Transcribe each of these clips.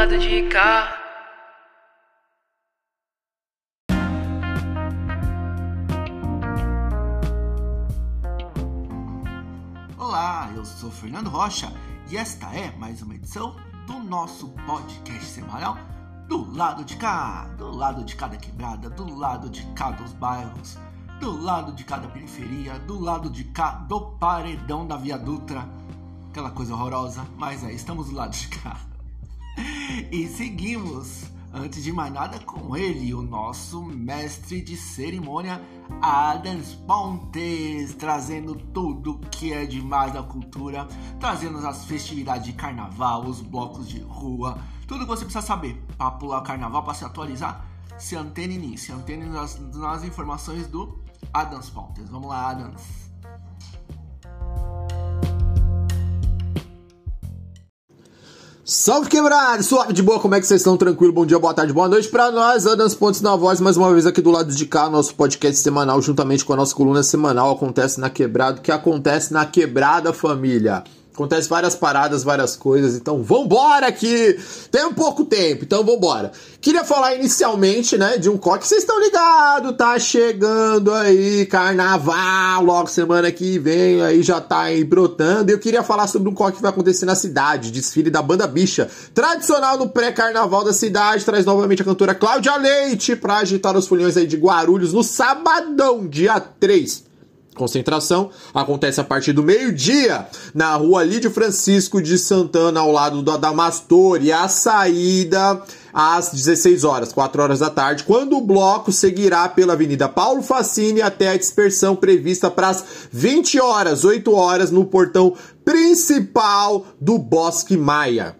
lado de cá. Olá, eu sou Fernando Rocha e esta é mais uma edição do nosso podcast semanal do lado de cá, do lado de cada quebrada, do lado de cá dos bairros, do lado de cada periferia, do lado de cá do paredão da Via Dutra, aquela coisa horrorosa, mas é, estamos do lado de cá. E seguimos, antes de mais nada, com ele, o nosso mestre de cerimônia, Adams Pontes, trazendo tudo que é demais da cultura, trazendo as festividades de carnaval, os blocos de rua, tudo que você precisa saber para pular o carnaval, para se atualizar. Se antene nisso, se antene nas, nas informações do Adams Pontes. Vamos lá, Adams. Salve quebrado, suave de boa, como é que vocês estão? Tranquilo, bom dia, boa tarde, boa noite para nós, Adams Pontes na voz, mais uma vez aqui do lado de cá, nosso podcast semanal, juntamente com a nossa coluna semanal, acontece na quebrada, o que acontece na quebrada, família? Acontece várias paradas, várias coisas, então vambora aqui! Tem um pouco tempo, então vambora. Queria falar inicialmente, né, de um coque, vocês estão ligados, tá chegando aí, carnaval, logo semana que vem, aí já tá aí brotando. Eu queria falar sobre um coque que vai acontecer na cidade, desfile da Banda Bicha. Tradicional no pré-carnaval da cidade, traz novamente a cantora Cláudia Leite pra agitar os folhões aí de Guarulhos no sabadão, dia 3 Concentração acontece a partir do meio-dia na rua Lídio Francisco de Santana, ao lado do Adamastor, e a saída às 16 horas, 4 horas da tarde, quando o bloco seguirá pela Avenida Paulo Facine até a dispersão prevista para as 20 horas, 8 horas, no portão principal do Bosque Maia.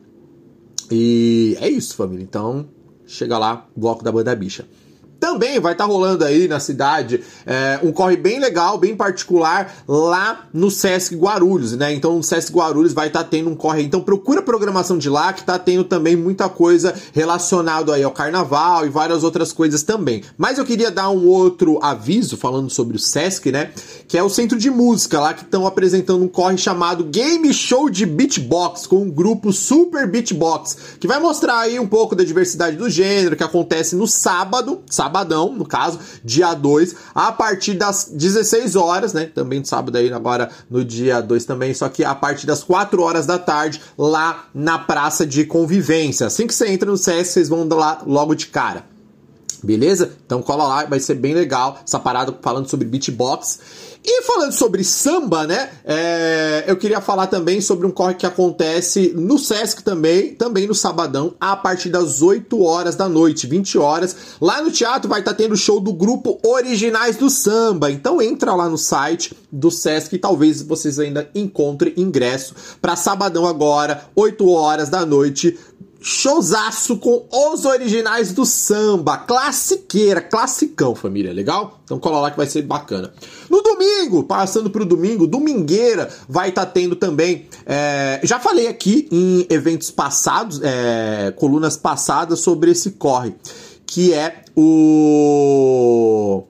E é isso, família. Então, chega lá, bloco da Banda Bicha. Também vai estar tá rolando aí na cidade é, um corre bem legal, bem particular lá no Sesc Guarulhos, né? Então o Sesc Guarulhos vai estar tá tendo um corre. Então procura a programação de lá que tá tendo também muita coisa relacionado aí ao carnaval e várias outras coisas também. Mas eu queria dar um outro aviso falando sobre o Sesc, né? Que é o Centro de Música lá que estão apresentando um corre chamado Game Show de Beatbox com o grupo Super Beatbox, que vai mostrar aí um pouco da diversidade do gênero que acontece no sábado, sábado sabadão, no caso, dia 2, a partir das 16 horas, né? Também no sábado aí, agora no dia 2 também, só que a partir das 4 horas da tarde, lá na Praça de Convivência. Assim que você entra no CS, vocês vão lá logo de cara. Beleza? Então cola lá, vai ser bem legal essa parada falando sobre beatbox. E falando sobre samba, né? É, eu queria falar também sobre um corre que acontece no Sesc também, também no sabadão, a partir das 8 horas da noite, 20 horas. Lá no teatro vai estar tá tendo show do grupo Originais do Samba. Então entra lá no site do Sesc e talvez vocês ainda encontrem ingresso para sabadão agora, 8 horas da noite showzaço com os originais do samba, classiqueira, classicão, família, legal? Então cola lá que vai ser bacana. No domingo, passando pro domingo, domingueira, vai estar tá tendo também. É, já falei aqui em eventos passados, é, colunas passadas, sobre esse corre, que é o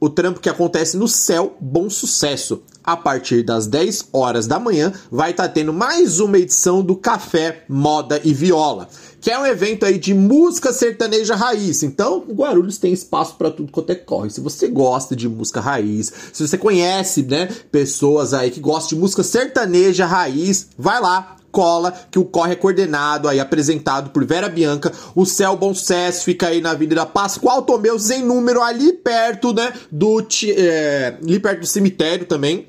o trampo que acontece no Céu Bom Sucesso. A partir das 10 horas da manhã, vai estar tá tendo mais uma edição do Café, Moda e Viola, que é um evento aí de música sertaneja raiz. Então, Guarulhos tem espaço para tudo quanto é corre. Se você gosta de música raiz, se você conhece, né, pessoas aí que gostam de música sertaneja raiz, vai lá, cola, que o corre é coordenado aí, apresentado por Vera Bianca. O Céu Bom Sucesso fica aí na Avenida Pascoal Tomeus, em número, ali perto, né, do, é, ali perto do cemitério também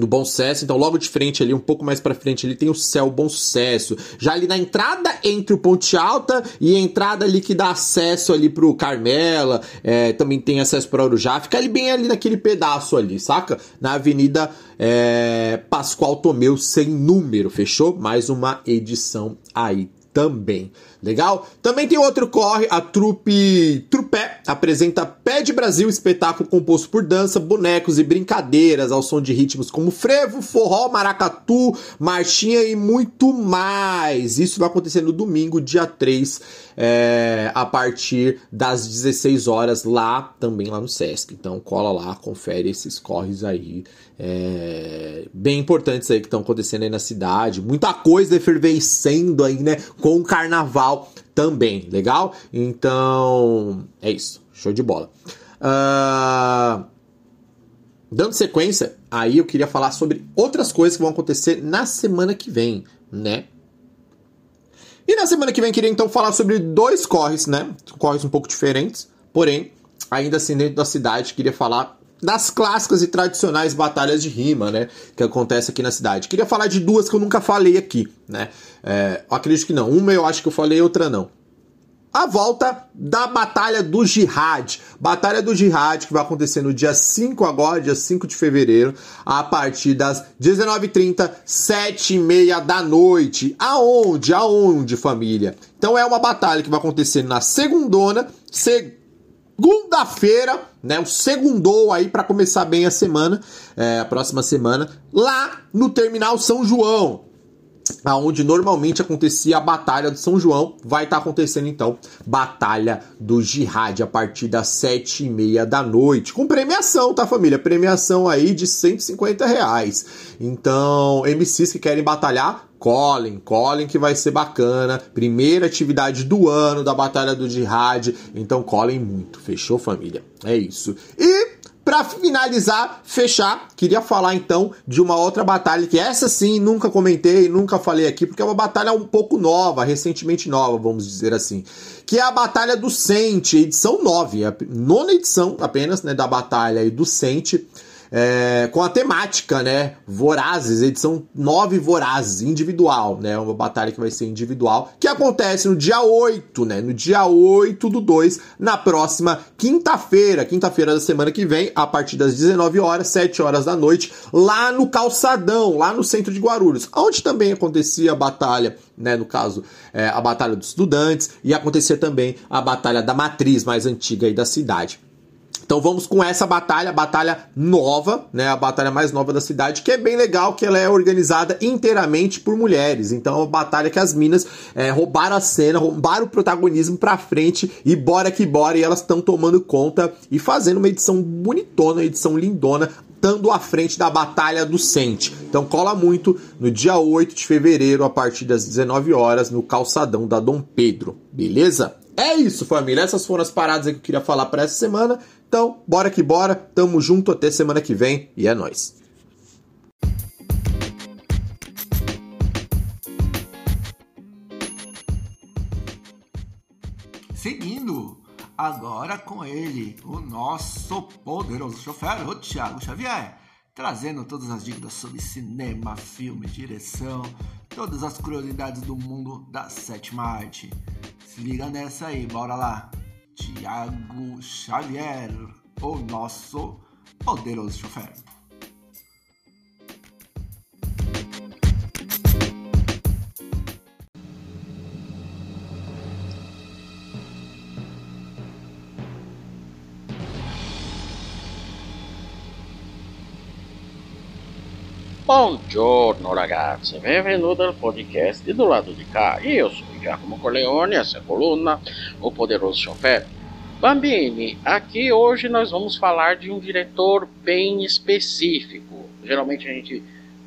do Bom Sucesso, então logo de frente ali, um pouco mais para frente ali tem o Céu Bom Sucesso. Já ali na entrada entre o Ponte Alta e a entrada ali que dá acesso ali pro Carmela, é, também tem acesso pro Arujá, fica ali bem ali naquele pedaço ali, saca? Na Avenida é, Pascoal Tomeu sem número, fechou? Mais uma edição aí também. Legal? Também tem outro corre, a trupe Trupé apresenta Pé de Brasil, espetáculo composto por dança, bonecos e brincadeiras ao som de ritmos como frevo, forró, maracatu, marchinha e muito mais. Isso vai acontecer no domingo, dia 3, é, a partir das 16 horas, lá também lá no Sesc. Então cola lá, confere esses corres aí. É, bem importantes aí que estão acontecendo aí na cidade. Muita coisa efervescendo aí, né? Com o carnaval também, legal? Então, é isso. Show de bola. Uh, dando sequência, aí eu queria falar sobre outras coisas que vão acontecer na semana que vem, né? E na semana que vem queria então falar sobre dois corres, né? Corres um pouco diferentes, porém, ainda assim dentro da cidade, queria falar das clássicas e tradicionais batalhas de rima, né? Que acontece aqui na cidade. Queria falar de duas que eu nunca falei aqui, né? É, acredito que não. Uma eu acho que eu falei, outra não a volta da Batalha do Jihad. Batalha do Jihad que vai acontecer no dia 5 agora, dia 5 de fevereiro, a partir das 19h30, 7h30 da noite. Aonde? Aonde, família? Então é uma batalha que vai acontecer na segundona, segunda-feira, né? O segundou aí para começar bem a semana, é, a próxima semana, lá no Terminal São João aonde normalmente acontecia a Batalha do São João, vai estar tá acontecendo então Batalha do Jihad a partir das sete e meia da noite, com premiação, tá família? Premiação aí de 150 reais. Então, MCs que querem batalhar, colhem, colhem que vai ser bacana. Primeira atividade do ano da Batalha do Jihad, então colhem muito. Fechou, família? É isso. E para finalizar, fechar, queria falar então de uma outra batalha que essa sim nunca comentei, nunca falei aqui, porque é uma batalha um pouco nova, recentemente nova, vamos dizer assim, que é a Batalha do Sente, edição 9, a nona edição apenas, né, da batalha do Sente é, com a temática, né? Vorazes, edição 9 Vorazes, individual, né? Uma batalha que vai ser individual, que acontece no dia 8, né? No dia 8 do 2, na próxima quinta-feira, quinta-feira da semana que vem, a partir das 19 horas, 7 horas da noite, lá no Calçadão, lá no centro de Guarulhos, onde também acontecia a batalha né, no caso, é, a Batalha dos Estudantes, e acontecer também a Batalha da Matriz mais antiga aí da cidade. Então vamos com essa batalha, batalha nova, né? A batalha mais nova da cidade, que é bem legal, que ela é organizada inteiramente por mulheres. Então é uma batalha que as minas é, roubaram a cena, roubaram o protagonismo pra frente e bora que bora. E elas estão tomando conta e fazendo uma edição bonitona, uma edição lindona, estando à frente da Batalha do Sente. Então cola muito no dia 8 de fevereiro, a partir das 19 horas, no calçadão da Dom Pedro. Beleza? É isso, família. Essas foram as paradas que eu queria falar para essa semana. Então, bora que bora. Tamo junto até semana que vem e é nós. Seguindo, agora com ele, o nosso poderoso chofer, o Thiago Xavier, trazendo todas as dicas sobre cinema, filme, direção, todas as curiosidades do mundo da sétima arte. Se liga nessa aí, bora lá. Tiago Xavier, o nosso poderoso chofer. Buongiorno ragazzi, benvenuti al podcast do lado de cá. Eu sou Giacomo Corleone, essa é a coluna O Poderoso Chofer. Bambini, aqui hoje nós vamos falar de um diretor bem específico. Geralmente a gente,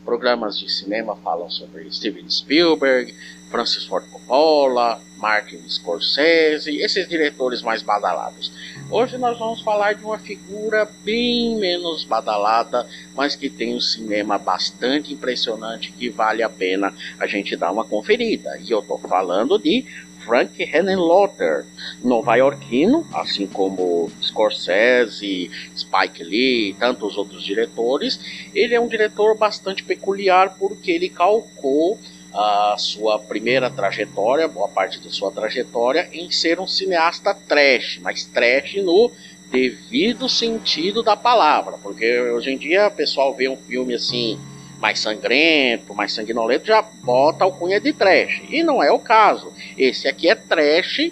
programas de cinema falam sobre Steven Spielberg, Francis Ford Coppola, Martin Scorsese, esses diretores mais badalados. Hoje nós vamos falar de uma figura bem menos badalada, mas que tem um cinema bastante impressionante que vale a pena a gente dar uma conferida. E eu estou falando de Frank Henenlotter, nova-iorquino, assim como Scorsese, Spike Lee e tantos outros diretores. Ele é um diretor bastante peculiar porque ele calcou a sua primeira trajetória, boa parte da sua trajetória, em ser um cineasta trash, mas trash no devido sentido da palavra, porque hoje em dia o pessoal vê um filme assim mais sangrento, mais sanguinolento, já bota alcunha de trash. E não é o caso. Esse aqui é trash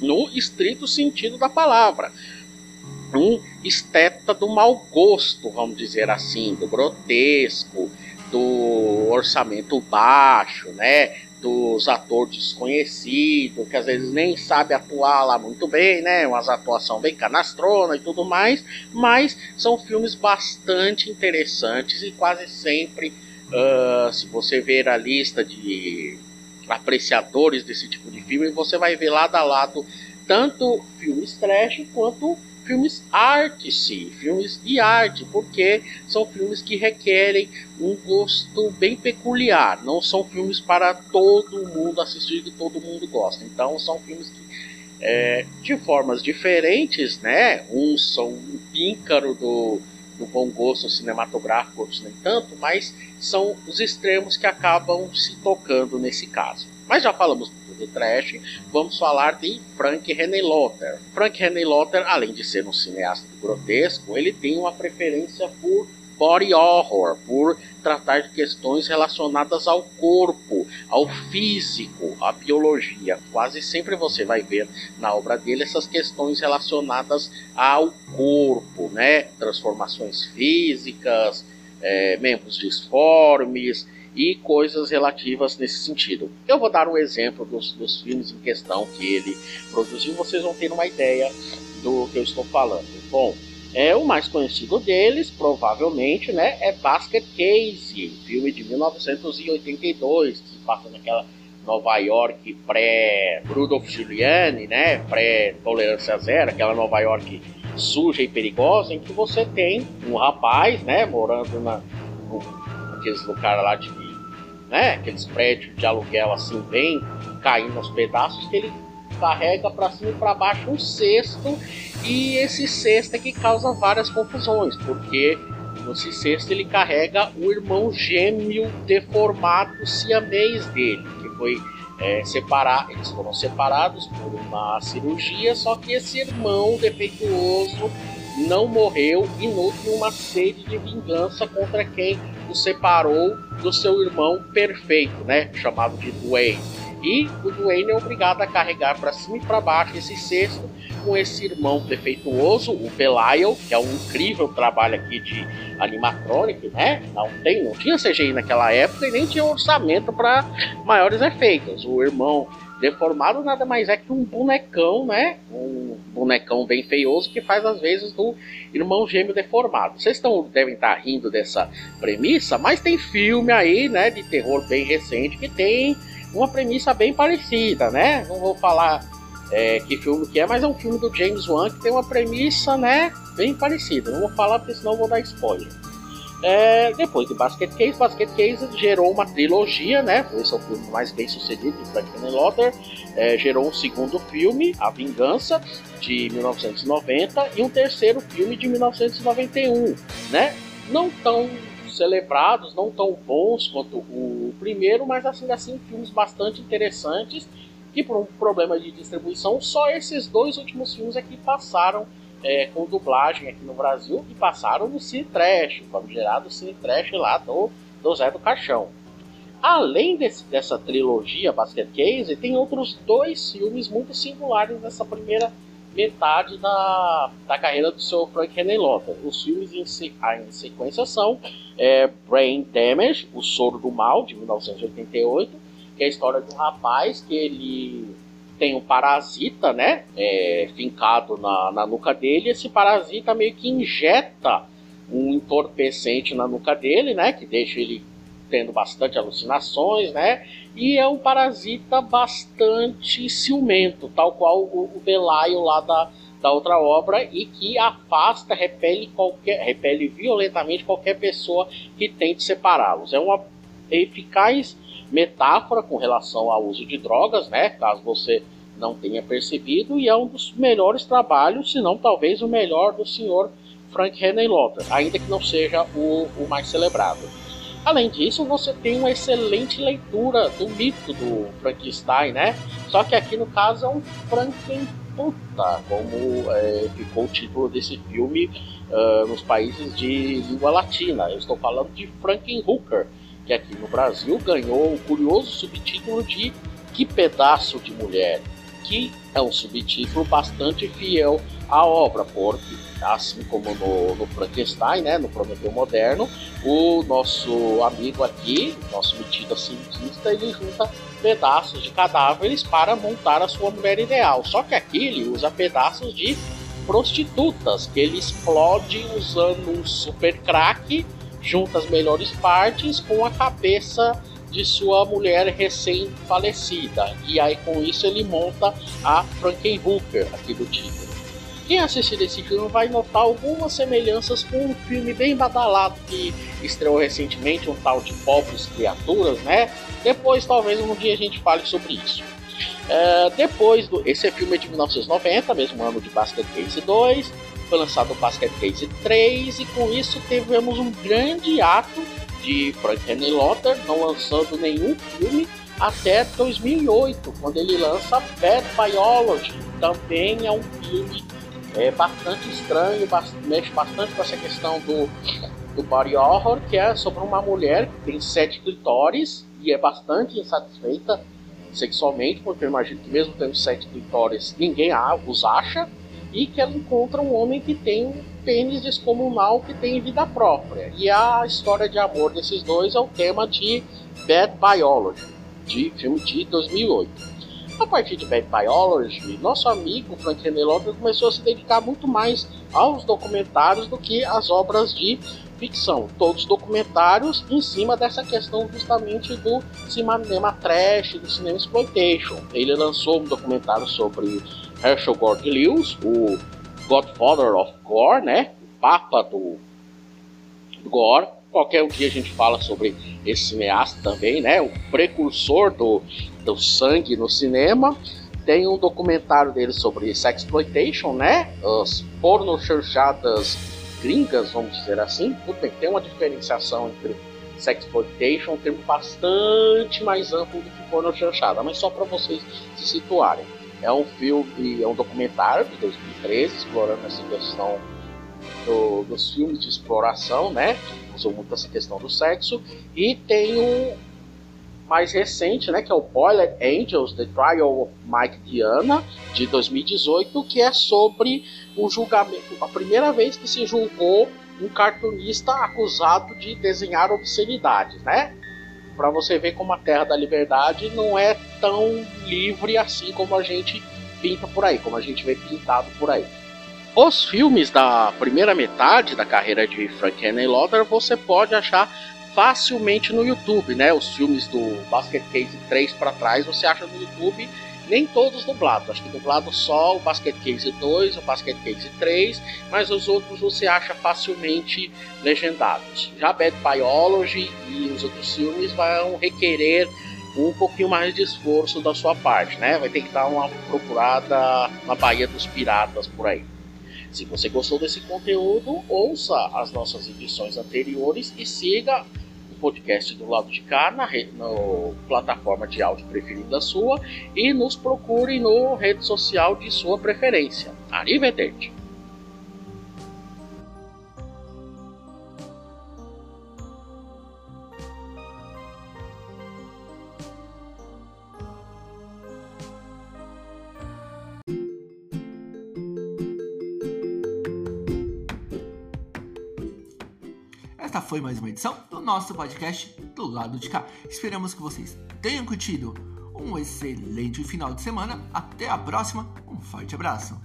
no estrito sentido da palavra. Um esteta do mau gosto, vamos dizer assim, do grotesco, do orçamento baixo, né? Dos atores desconhecidos, que às vezes nem sabe atuar lá muito bem, né? Umas atuação bem canastrona e tudo mais, mas são filmes bastante interessantes e quase sempre, uh, se você ver a lista de apreciadores desse tipo de filme, você vai ver lado a lado tanto filmes trash quanto filmes arte-se, filmes de arte, porque são filmes que requerem um gosto bem peculiar, não são filmes para todo mundo assistir que todo mundo gosta. Então são filmes que é, de formas diferentes, né? Uns são um píncaro do, do bom gosto cinematográfico, outros nem tanto, mas são os extremos que acabam se tocando nesse caso. Mas já falamos de trash, vamos falar de Frank Henenlotter. Frank Henenlotter, além de ser um cineasta grotesco, ele tem uma preferência por body horror, por tratar de questões relacionadas ao corpo, ao físico, à biologia. Quase sempre você vai ver na obra dele essas questões relacionadas ao corpo, né? Transformações físicas, é, membros disformes e coisas relativas nesse sentido. Eu vou dar um exemplo dos, dos filmes em questão que ele produziu, vocês vão ter uma ideia do que eu estou falando. Bom, é o mais conhecido deles, provavelmente, né, é Basket Case, filme de 1982, que se passa naquela Nova York pré Rudolph Giuliani, né, pré tolerância zero, aquela Nova York suja e perigosa, em que você tem um rapaz, né, morando na naqueles lugares lá de, né, aqueles prédios de aluguel assim bem caindo aos pedaços que ele carrega para cima e para baixo um cesto e esse cesto é que causa várias confusões, porque nesse cesto ele carrega o irmão gêmeo deformado siamês dele, que foi é, separar, eles foram separados por uma cirurgia, só que esse irmão defeituoso não morreu e nutre uma sede de vingança contra quem o separou do seu irmão perfeito, né, chamado de Dwayne. E o Dwayne é obrigado a carregar para cima e para baixo esse cesto com esse irmão defeituoso, o Belial, que é um incrível trabalho aqui de animatronic, né? Não, tem, não tinha CGI naquela época e nem tinha orçamento para maiores efeitos. O irmão deformado nada mais é que um bonecão, né? Um bonecão bem feioso que faz às vezes do irmão gêmeo deformado. Vocês estão devem estar rindo dessa premissa, mas tem filme aí, né, de terror bem recente que tem uma premissa bem parecida, né? Não vou falar é, que filme que é, mas é um filme do James Wan que tem uma premissa, né, bem parecida. Não vou falar porque senão vou dar spoiler. É, depois de Basket Case, Basket Case gerou uma trilogia, né? Esse é o filme mais bem sucedido de Frank Lotter. É, gerou um segundo filme, A Vingança, de 1990, e um terceiro filme de 1991, né? Não tão celebrados, não tão bons quanto o primeiro, mas assim, assim filmes bastante interessantes que por um problema de distribuição, só esses dois últimos filmes aqui passaram é, com dublagem aqui no Brasil e passaram no Cine Trash, gerado Cine Trash lá do, do Zé do Caixão. Além desse, dessa trilogia Basket Case, tem outros dois filmes muito singulares nessa primeira metade da, da carreira do seu Frank Henenlotter. Os filmes em, em sequência são é, Brain Damage, O Soro do Mal, de 1988, que é a história de um rapaz que ele tem um parasita, né, é, fincado na, na nuca dele, esse parasita meio que injeta um entorpecente na nuca dele, né, que deixa ele tendo bastante alucinações, né, e é um parasita bastante ciumento, tal qual o, o Belaio lá da, da outra obra e que afasta, repele qualquer, repele violentamente qualquer pessoa que tente separá-los. É uma eficaz metáfora com relação ao uso de drogas, né? Caso você não tenha percebido, e é um dos melhores trabalhos, se não talvez o melhor do senhor Frank Henenlotter, ainda que não seja o, o mais celebrado. Além disso, você tem uma excelente leitura do mito do Frankenstein, né? Só que aqui no caso é um Frankenstein prostituta, como é, ficou o título desse filme uh, nos países de língua latina. Eu estou falando de Frankenhooker, que aqui no Brasil ganhou o curioso subtítulo de Que Pedaço de Mulher, que é um subtítulo bastante fiel à obra, porque assim como no, no Frankenstein, né, no Prometeu Moderno, o nosso amigo aqui, nosso metido cientista, ele junta pedaços de cadáveres para montar a sua mulher ideal. Só que aqui ele usa pedaços de prostitutas que ele explode usando um super crack, junta as melhores partes com a cabeça de sua mulher recém-falecida. E aí com isso ele monta a Frankenhooker aqui do título. Quem assistir esse filme vai notar algumas semelhanças com um filme bem badalado que estreou recentemente, um tal de Pobres Criaturas, né? Depois, talvez um dia a gente fale sobre isso. É, depois do. Esse filme é de 1990, mesmo ano de Basket Case 2. Foi lançado o Basket Case 3 e com isso tivemos um grande ato de Frank Henry Lotter, não lançando nenhum filme até 2008, quando ele lança Bad Biology. Também é um filme é bastante estranho, mexe bastante com essa questão do, do body horror, que é sobre uma mulher que tem sete clitóris e é bastante insatisfeita sexualmente, porque eu imagino que mesmo tendo sete clitóris, ninguém os acha, e que ela encontra um homem que tem um pênis descomunal que tem vida própria. E a história de amor desses dois é o tema de Bad Biology, de filme de 2008. A partir de Bad Biology, nosso amigo Frank René Lopes começou a se dedicar muito mais aos documentários do que às obras de ficção. Todos documentários em cima dessa questão justamente do cinema trash, do cinema exploitation. Ele lançou um documentário sobre Herschel Gordon Lewis, o Godfather of Gore, né? O Papa do Gore. Qualquer dia a gente fala sobre esse cineasta também, né? O precursor do do sangue no cinema. Tem um documentário dele sobre sexploitation, né? As pornochanchadas gringas, vamos dizer assim. Bem, tem uma diferenciação entre sexploitation, um termo bastante mais amplo do que pornochanchada, mas só para vocês se situarem. É um filme, é um documentário de 2013 explorando essa questão do, dos filmes de exploração, né? Usam muito essa questão do sexo. E tem um, mais recente, né, que é o Boiler Angels, The Trial of Mike Diana, de 2018, que é sobre o julgamento, a primeira vez que se julgou um cartunista acusado de desenhar obscenidades, né? Para você ver como a Terra da Liberdade não é tão livre assim como a gente pinta por aí, como a gente vê pintado por aí. Os filmes da primeira metade da carreira de Frank Henry Lauder você pode achar facilmente no YouTube, né? Os filmes do Basket Case 3 para trás você acha no YouTube, nem todos dublados. Acho que dublado só o Basket Case 2, o Basket Case 3, mas os outros você acha facilmente legendados. Já Bad Biology e os outros filmes vão requerer um pouquinho mais de esforço da sua parte, né? Vai ter que dar uma procurada na Baía dos Piratas por aí. Se você gostou desse conteúdo, ouça as nossas edições anteriores e siga podcast do lado de cá na, na plataforma de áudio preferida sua e nos procure no rede social de sua preferência. Arrivederci! Esta foi mais uma edição do nosso podcast do lado de cá. Esperamos que vocês tenham curtido. Um excelente final de semana. Até a próxima. Um forte abraço.